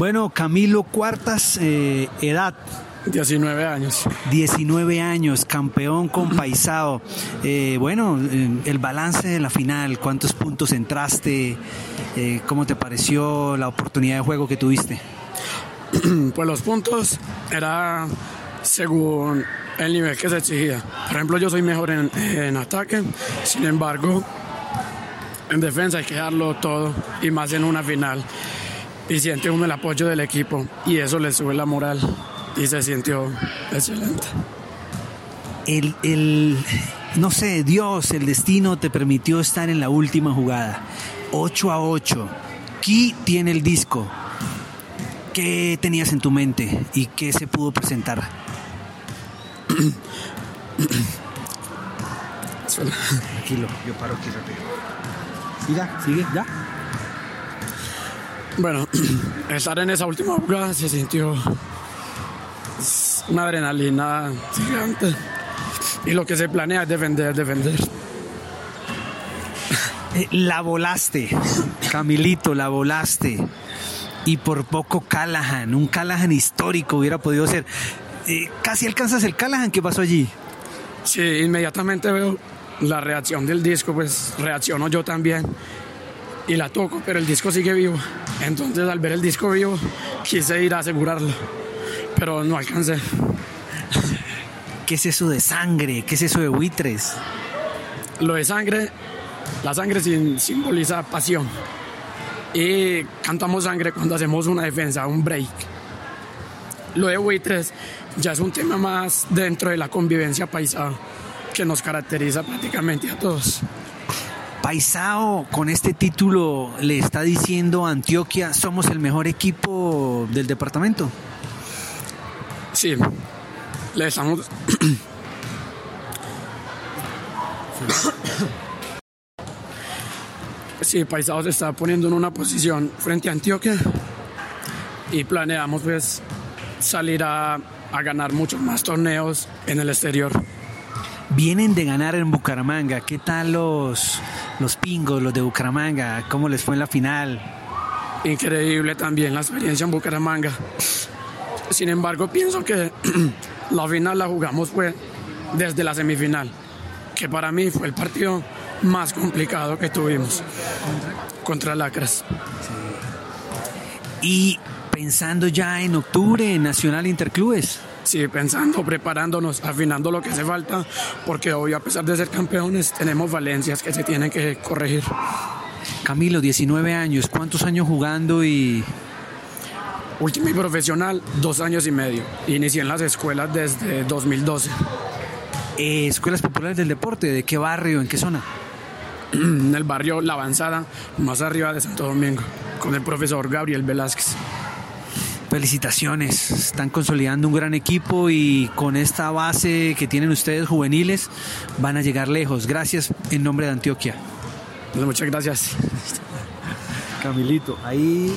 Bueno, Camilo Cuartas, eh, edad. 19 años. 19 años, campeón con Paisao. Eh, bueno, eh, el balance de la final, ¿cuántos puntos entraste? Eh, ¿Cómo te pareció la oportunidad de juego que tuviste? pues los puntos era según el nivel que se exigía. Por ejemplo, yo soy mejor en, en ataque, sin embargo, en defensa hay que darlo todo y más en una final. Y siente uno el apoyo del equipo y eso le sube la moral y se sintió excelente. El, el, no sé, Dios, el destino te permitió estar en la última jugada. 8 a 8. Ki tiene el disco. ¿Qué tenías en tu mente y qué se pudo presentar? Tranquilo, yo paro aquí rápido. Siga, sigue, ya. Bueno, estar en esa última jugada se sintió una adrenalina gigante. Y lo que se planea es defender, defender. Eh, la volaste, Camilito, la volaste. Y por poco Callahan, un Callahan histórico hubiera podido ser. Eh, casi alcanzas el Callahan, ¿qué pasó allí? Sí, inmediatamente veo la reacción del disco, pues reacciono yo también y la toco, pero el disco sigue vivo. Entonces al ver el disco vivo quise ir a asegurarlo, pero no alcancé. ¿Qué es eso de sangre? ¿Qué es eso de buitres? Lo de sangre, la sangre sim- simboliza pasión. Y cantamos sangre cuando hacemos una defensa, un break. Lo de buitres ya es un tema más dentro de la convivencia paisa que nos caracteriza prácticamente a todos. Paisao con este título le está diciendo a Antioquia, somos el mejor equipo del departamento. Sí, le estamos. Sí, Paisao se está poniendo en una posición frente a Antioquia y planeamos pues salir a, a ganar muchos más torneos en el exterior. Vienen de ganar en Bucaramanga. ¿Qué tal los, los pingos, los de Bucaramanga? ¿Cómo les fue en la final? Increíble también la experiencia en Bucaramanga. Sin embargo, pienso que la final la jugamos fue desde la semifinal, que para mí fue el partido más complicado que tuvimos contra Lacras. Y pensando ya en octubre en Nacional Interclubes. Sí, pensando, preparándonos, afinando lo que hace falta, porque hoy a pesar de ser campeones tenemos valencias que se tienen que corregir. Camilo, 19 años, ¿cuántos años jugando y Último y profesional, dos años y medio. Inicié en las escuelas desde 2012. eh, escuelas populares del deporte? ¿De qué barrio? ¿En qué zona? en el barrio La Avanzada, más arriba de Santo Domingo, con el profesor Gabriel Velázquez. Felicitaciones, están consolidando un gran equipo y con esta base que tienen ustedes juveniles van a llegar lejos. Gracias en nombre de Antioquia. Muchas gracias. Camilito, ahí